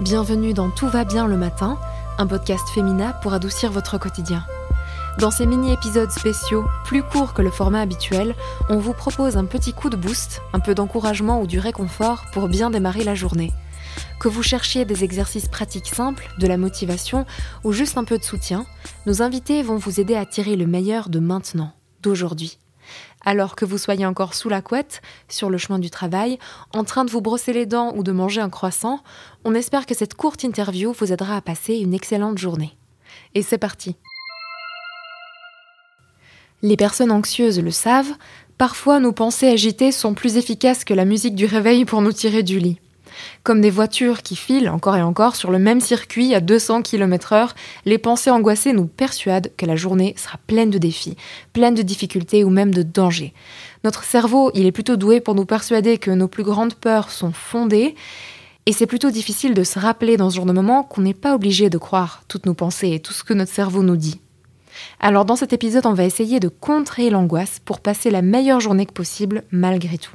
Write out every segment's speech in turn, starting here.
Bienvenue dans Tout va bien le matin, un podcast féminin pour adoucir votre quotidien. Dans ces mini-épisodes spéciaux, plus courts que le format habituel, on vous propose un petit coup de boost, un peu d'encouragement ou du réconfort pour bien démarrer la journée. Que vous cherchiez des exercices pratiques simples, de la motivation ou juste un peu de soutien, nos invités vont vous aider à tirer le meilleur de maintenant, d'aujourd'hui. Alors que vous soyez encore sous la couette, sur le chemin du travail, en train de vous brosser les dents ou de manger un croissant, on espère que cette courte interview vous aidera à passer une excellente journée. Et c'est parti. Les personnes anxieuses le savent, parfois nos pensées agitées sont plus efficaces que la musique du réveil pour nous tirer du lit. Comme des voitures qui filent encore et encore sur le même circuit à 200 km/h, les pensées angoissées nous persuadent que la journée sera pleine de défis, pleine de difficultés ou même de dangers. Notre cerveau, il est plutôt doué pour nous persuader que nos plus grandes peurs sont fondées, et c'est plutôt difficile de se rappeler dans ce genre de moment qu'on n'est pas obligé de croire toutes nos pensées et tout ce que notre cerveau nous dit. Alors dans cet épisode, on va essayer de contrer l'angoisse pour passer la meilleure journée que possible malgré tout.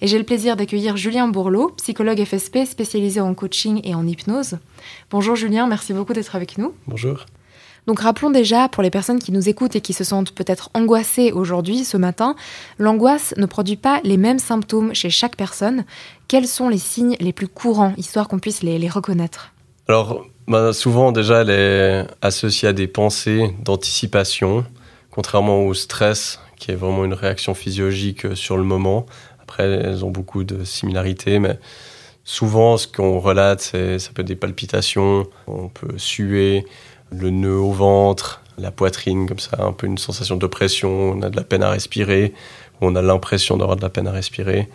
Et j'ai le plaisir d'accueillir Julien Bourlot, psychologue FSP spécialisé en coaching et en hypnose. Bonjour Julien, merci beaucoup d'être avec nous. Bonjour. Donc rappelons déjà, pour les personnes qui nous écoutent et qui se sentent peut-être angoissées aujourd'hui, ce matin, l'angoisse ne produit pas les mêmes symptômes chez chaque personne. Quels sont les signes les plus courants, histoire qu'on puisse les, reconnaître? Alors, bah, souvent déjà, elle est associée à des pensées d'anticipation, contrairement au stress, qui est vraiment une réaction physiologique sur le moment. Après, elles ont beaucoup de similarités, mais souvent, ce qu'on relate, c'est, ça peut être des palpitations, on peut suer, le nœud au ventre, la poitrine, comme ça, un peu une sensation d'oppression, on a de la peine à respirer, on a l'impression d'avoir de la peine à respirer.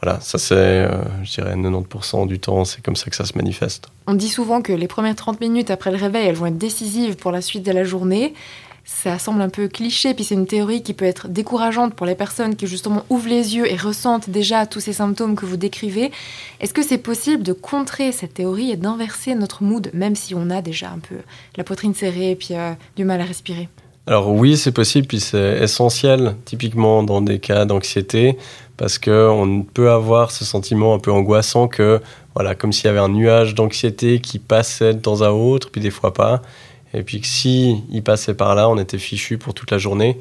Voilà, ça c'est, euh, je dirais, 90% du temps, c'est comme ça que ça se manifeste. On dit souvent que les premières 30 minutes après le réveil, elles vont être décisives pour la suite de la journée ça semble un peu cliché, puis c'est une théorie qui peut être décourageante pour les personnes qui justement ouvrent les yeux et ressentent déjà tous ces symptômes que vous décrivez. Est-ce que c'est possible de contrer cette théorie et d'inverser notre mood, même si on a déjà un peu la poitrine serrée et puis euh, du mal à respirer? Alors oui, c'est possible, puis c'est essentiel, typiquement dans des cas d'anxiété, parce qu'on peut avoir ce sentiment un peu angoissant que, voilà, comme s'il y avait un nuage d'anxiété qui passait de temps à autre, puis des fois pas. Et puis que si il passait par là, on était fichu pour toute la journée.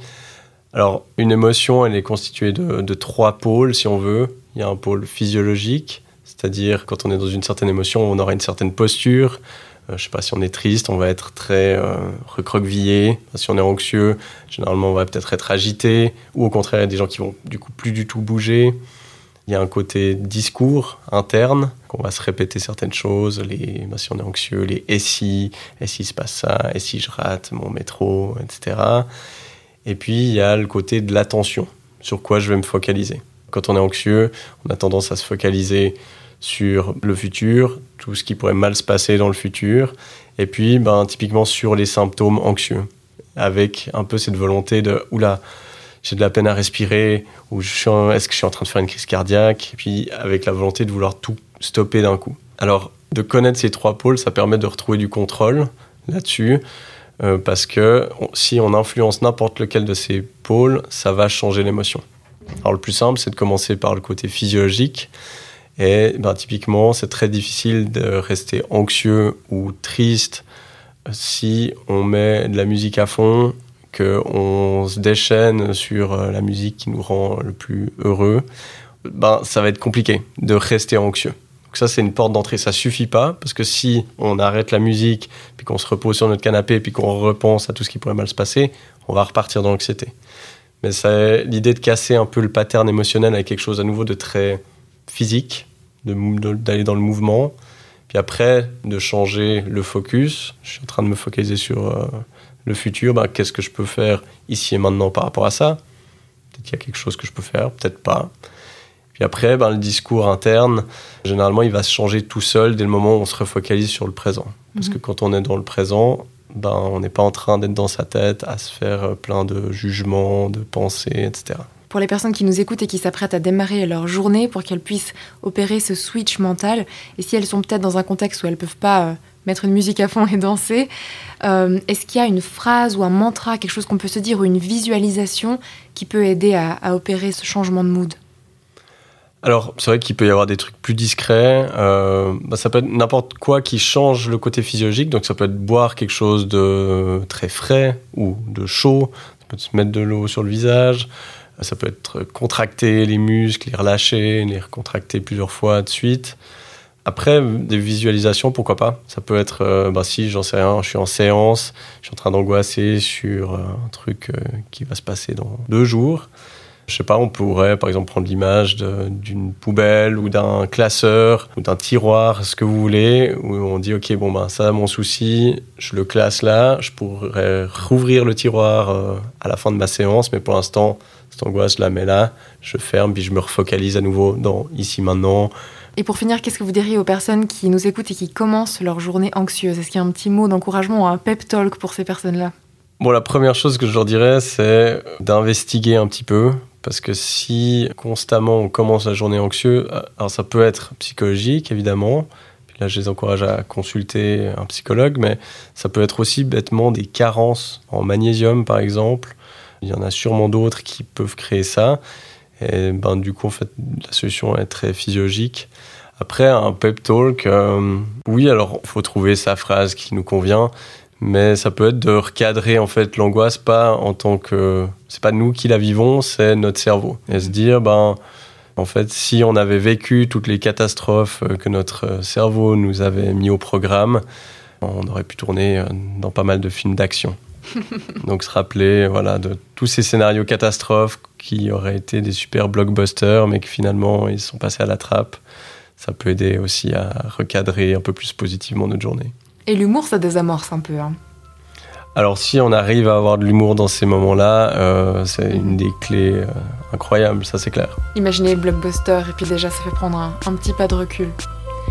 Alors, une émotion, elle est constituée de, trois pôles, si on veut. Il y a un pôle physiologique, c'est-à-dire quand on est dans une certaine émotion, on aura une certaine posture. Euh, je sais pas si on est triste, on va être très euh, recroquevillé. Si on est anxieux, généralement, on va peut-être être agité. Ou au contraire, il y a des gens qui vont du coup plus du tout bouger. Il y a un côté discours interne, qu'on va se répéter certaines choses, les, bah, si on est anxieux, les et si, et si se passe ça, et si je rate mon métro, etc. Et puis il y a le côté de l'attention, sur quoi je vais me focaliser. Quand on est anxieux, on a tendance à se focaliser sur le futur, tout ce qui pourrait mal se passer dans le futur, et puis ben, typiquement sur les symptômes anxieux, avec un peu cette volonté de oula, j'ai de la peine à respirer, ou est-ce que je suis en train de faire une crise cardiaque, et puis avec la volonté de vouloir tout stopper d'un coup. Alors, de connaître ces trois pôles, ça permet de retrouver du contrôle là-dessus, euh, parce que si on influence n'importe lequel de ces pôles, ça va changer l'émotion. Alors, le plus simple, c'est de commencer par le côté physiologique. Et ben, typiquement, c'est très difficile de rester anxieux ou triste si on met de la musique à fond qu'on se déchaîne sur euh, la musique qui nous rend le plus heureux, ben, ça va être compliqué de rester anxieux. Donc ça, c'est une porte d'entrée. Ça suffit pas, parce que si on arrête la musique, puis qu'on se repose sur notre canapé, puis qu'on repense à tout ce qui pourrait mal se passer, on va repartir dans l'anxiété. Mais l'idée de casser un peu le pattern émotionnel avec quelque chose à nouveau de très physique, d'aller dans le mouvement, puis après de changer le focus. Je suis en train de me focaliser sur euh, le futur, bah, qu'est-ce que je peux faire ici et maintenant par rapport à ça? Peut-être qu'il y a quelque chose que je peux faire, peut-être pas. Puis après, ben, le discours interne, généralement, il va se changer tout seul dès le moment où on se refocalise sur le présent. Parce mhm. que quand on est dans le présent, ben, on n'est pas en train d'être dans sa tête à se faire euh, plein de jugements, de pensées, etc. Pour les personnes qui nous écoutent et qui s'apprêtent à démarrer leur journée pour qu'elles puissent opérer ce switch mental, et si elles sont peut-être dans un contexte où elles ne peuvent pas euh, mettre une musique à fond et danser. Euh, est-ce qu'il y a une phrase ou un mantra, quelque chose qu'on peut se dire, ou une visualisation qui peut aider à, opérer ce changement de mood? Alors, c'est vrai qu'il peut y avoir des trucs plus discrets. Euh, bah, ça peut être n'importe quoi qui change le côté physiologique. Donc, ça peut être boire quelque chose de très frais ou de chaud. Ça peut se mettre de l'eau sur le visage. Ça peut être contracter les muscles, les relâcher, les recontracter plusieurs fois de suite. Après, des visualisations, pourquoi pas Ça peut être, euh, bah, si j'en sais rien, je suis en séance, je suis en train d'angoisser sur euh, un truc qui va se passer dans deux jours. Je sais pas, on pourrait par exemple prendre l'image d'une poubelle ou d'un classeur ou d'un tiroir, ce que vous voulez, où on dit ok bon ben ça mon souci, je le classe là, je pourrais rouvrir le tiroir euh, à la fin de ma séance, mais pour l'instant cette angoisse je la mets là, je ferme puis je me refocalise à nouveau dans ici maintenant. Et pour finir, qu'est-ce que vous diriez aux personnes qui nous écoutent et qui commencent leur journée anxieuse? Est-ce qu'il y a un petit mot d'encouragement ou un pep talk pour ces personnes-là? Bon, la première chose que je leur dirais, c'est d'investiguer un petit peu, parce que si constamment on commence la journée anxieux, alors ça peut être psychologique évidemment, là je les encourage à consulter un psychologue, mais ça peut être aussi bêtement des carences en magnésium par exemple. Il y en a sûrement d'autres qui peuvent créer ça. Et ben, du coup, en fait, la solution est très physiologique. Après, un pep talk, euh, oui, alors il faut trouver sa phrase qui nous convient, mais ça peut être de recadrer en fait l'angoisse pas en tant que c'est pas nous qui la vivons c'est notre cerveau et se dire ben en fait si on avait vécu toutes les catastrophes que notre cerveau nous avait mis au programme on aurait pu tourner euh, dans pas mal de films d'action donc se rappeler voilà de tous ces scénarios catastrophes qui auraient été des super blockbusters mais que finalement ils sont passés à la trappe ça peut aider aussi à recadrer un peu plus positivement notre journée et l'humour, ça désamorce un peu. Hein. Alors si on arrive à avoir de l'humour dans ces moments-là, euh, c'est une des clés euh, incroyables, ça c'est clair. Imaginez le blockbuster et puis déjà ça fait prendre un, un petit pas de recul.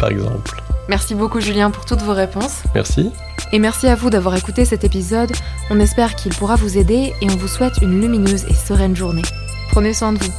Par exemple. Merci beaucoup Julien pour toutes vos réponses. Merci. Et merci à vous d'avoir écouté cet épisode. On espère qu'il pourra vous aider et on vous souhaite une lumineuse et sereine journée. Prenez soin de vous.